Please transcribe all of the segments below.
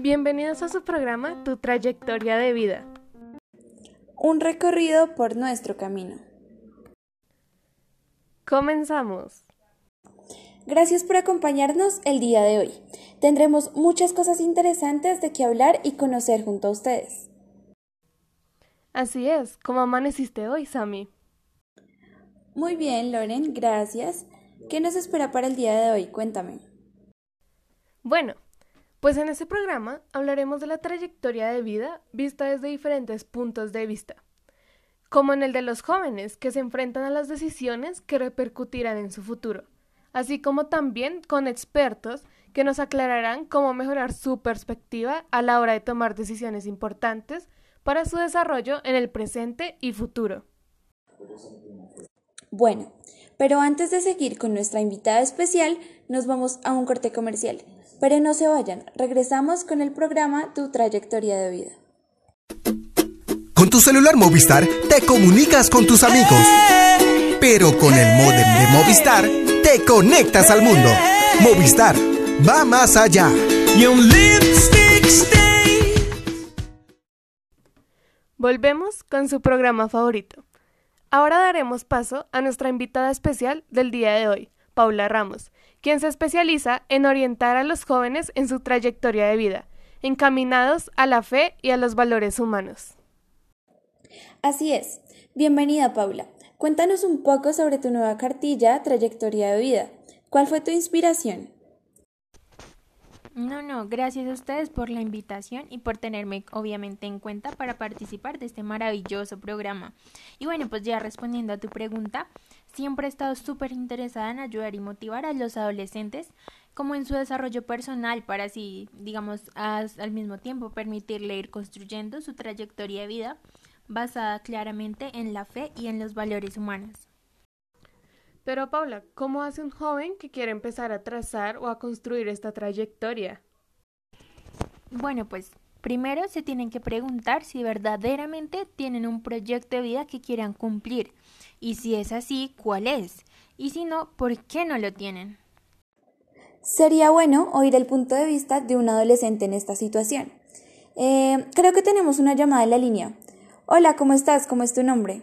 Bienvenidos a su programa Tu trayectoria de vida. Un recorrido por nuestro camino. Comenzamos. Gracias por acompañarnos el día de hoy. Tendremos muchas cosas interesantes de que hablar y conocer junto a ustedes. Así es, ¿cómo amaneciste hoy, Sami? Muy bien, Loren, gracias. ¿Qué nos espera para el día de hoy? Cuéntame. Bueno, pues en este programa hablaremos de la trayectoria de vida vista desde diferentes puntos de vista, como en el de los jóvenes que se enfrentan a las decisiones que repercutirán en su futuro, así como también con expertos que nos aclararán cómo mejorar su perspectiva a la hora de tomar decisiones importantes para su desarrollo en el presente y futuro. Bueno, pero antes de seguir con nuestra invitada especial, nos vamos a un corte comercial. Pero no se vayan, regresamos con el programa Tu trayectoria de vida. Con tu celular Movistar te comunicas con tus amigos. Pero con el modem de Movistar te conectas al mundo. Movistar va más allá. Volvemos con su programa favorito. Ahora daremos paso a nuestra invitada especial del día de hoy, Paula Ramos, quien se especializa en orientar a los jóvenes en su trayectoria de vida, encaminados a la fe y a los valores humanos. Así es. Bienvenida, Paula. Cuéntanos un poco sobre tu nueva cartilla Trayectoria de Vida. ¿Cuál fue tu inspiración? No, no, gracias a ustedes por la invitación y por tenerme obviamente en cuenta para participar de este maravilloso programa. Y bueno, pues ya respondiendo a tu pregunta, siempre he estado súper interesada en ayudar y motivar a los adolescentes como en su desarrollo personal para así, digamos, al mismo tiempo permitirle ir construyendo su trayectoria de vida basada claramente en la fe y en los valores humanos. Pero Paula, ¿cómo hace un joven que quiere empezar a trazar o a construir esta trayectoria? Bueno, pues primero se tienen que preguntar si verdaderamente tienen un proyecto de vida que quieran cumplir y si es así, ¿cuál es? Y si no, ¿por qué no lo tienen? Sería bueno oír el punto de vista de un adolescente en esta situación. Eh, creo que tenemos una llamada en la línea. Hola, ¿cómo estás? ¿Cómo es tu nombre?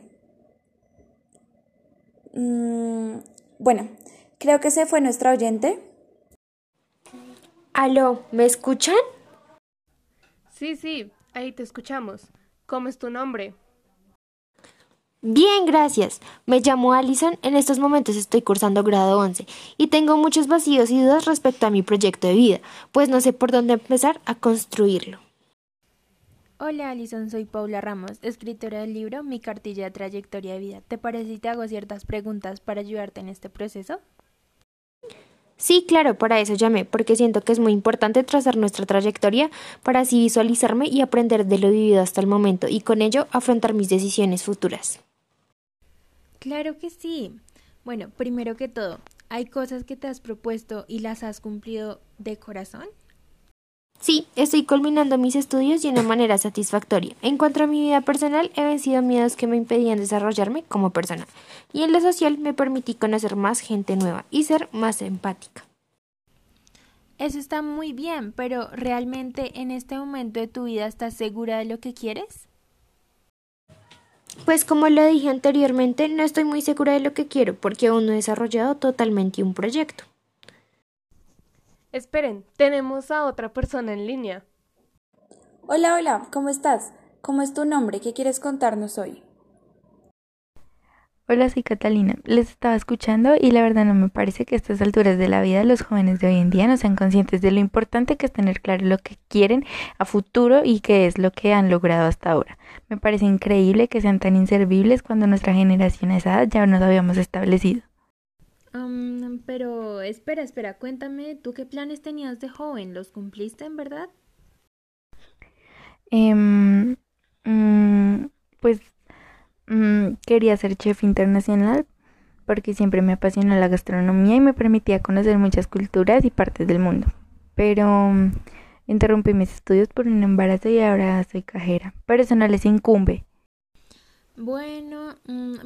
Mm, bueno, creo que se fue nuestra oyente. Aló, ¿me escuchan? Sí, sí, ahí te escuchamos. ¿Cómo es tu nombre? Bien, gracias. Me llamo Allison. En estos momentos estoy cursando grado 11 y tengo muchos vacíos y dudas respecto a mi proyecto de vida, pues no sé por dónde empezar a construirlo. Hola Alison, soy Paula Ramos, escritora del libro Mi cartilla de trayectoria de vida. ¿Te parece si te hago ciertas preguntas para ayudarte en este proceso? Sí, claro, para eso llamé, porque siento que es muy importante trazar nuestra trayectoria para así visualizarme y aprender de lo vivido hasta el momento y con ello afrontar mis decisiones futuras. Claro que sí. Bueno, primero que todo, ¿hay cosas que te has propuesto y las has cumplido de corazón? Sí, estoy culminando mis estudios de una manera satisfactoria. En cuanto a mi vida personal, he vencido miedos que me impedían desarrollarme como persona. Y en lo social me permití conocer más gente nueva y ser más empática. Eso está muy bien, pero ¿realmente en este momento de tu vida estás segura de lo que quieres? Pues como lo dije anteriormente, no estoy muy segura de lo que quiero porque aún no he desarrollado totalmente un proyecto. Esperen, tenemos a otra persona en línea. Hola, hola, ¿cómo estás? ¿Cómo es tu nombre? ¿Qué quieres contarnos hoy? Hola, soy Catalina. Les estaba escuchando y la verdad no me parece que a estas alturas de la vida los jóvenes de hoy en día no sean conscientes de lo importante que es tener claro lo que quieren a futuro y qué es lo que han logrado hasta ahora. Me parece increíble que sean tan inservibles cuando nuestra generación a esa edad ya nos habíamos establecido pero espera, espera, cuéntame, ¿tú qué planes tenías de joven? ¿Los cumpliste en verdad? Em, mm, pues mm, quería ser chef internacional porque siempre me apasionó la gastronomía y me permitía conocer muchas culturas y partes del mundo. Pero mm, interrumpí mis estudios por un embarazo y ahora soy cajera. Pero eso no les incumbe. Bueno,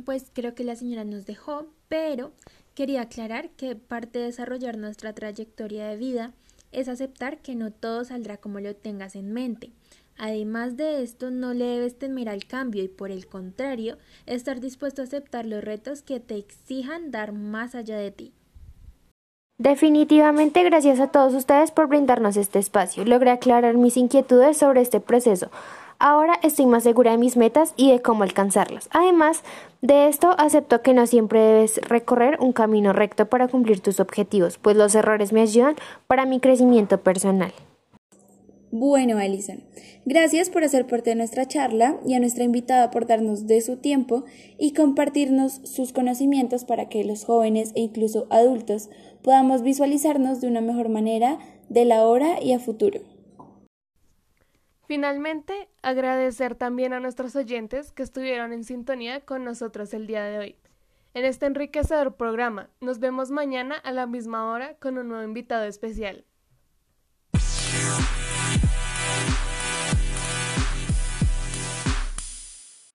pues creo que la señora nos dejó, pero Quería aclarar que parte de desarrollar nuestra trayectoria de vida es aceptar que no todo saldrá como lo tengas en mente. Además de esto, no le debes temer al cambio y por el contrario, estar dispuesto a aceptar los retos que te exijan dar más allá de ti. Definitivamente gracias a todos ustedes por brindarnos este espacio. Logré aclarar mis inquietudes sobre este proceso. Ahora estoy más segura de mis metas y de cómo alcanzarlas. Además de esto, acepto que no siempre debes recorrer un camino recto para cumplir tus objetivos, pues los errores me ayudan para mi crecimiento personal. Bueno, Alison, gracias por hacer parte de nuestra charla y a nuestra invitada por darnos de su tiempo y compartirnos sus conocimientos para que los jóvenes e incluso adultos podamos visualizarnos de una mejor manera de la hora y a futuro. Finalmente, agradecer también a nuestros oyentes que estuvieron en sintonía con nosotros el día de hoy. En este enriquecedor programa, nos vemos mañana a la misma hora con un nuevo invitado especial.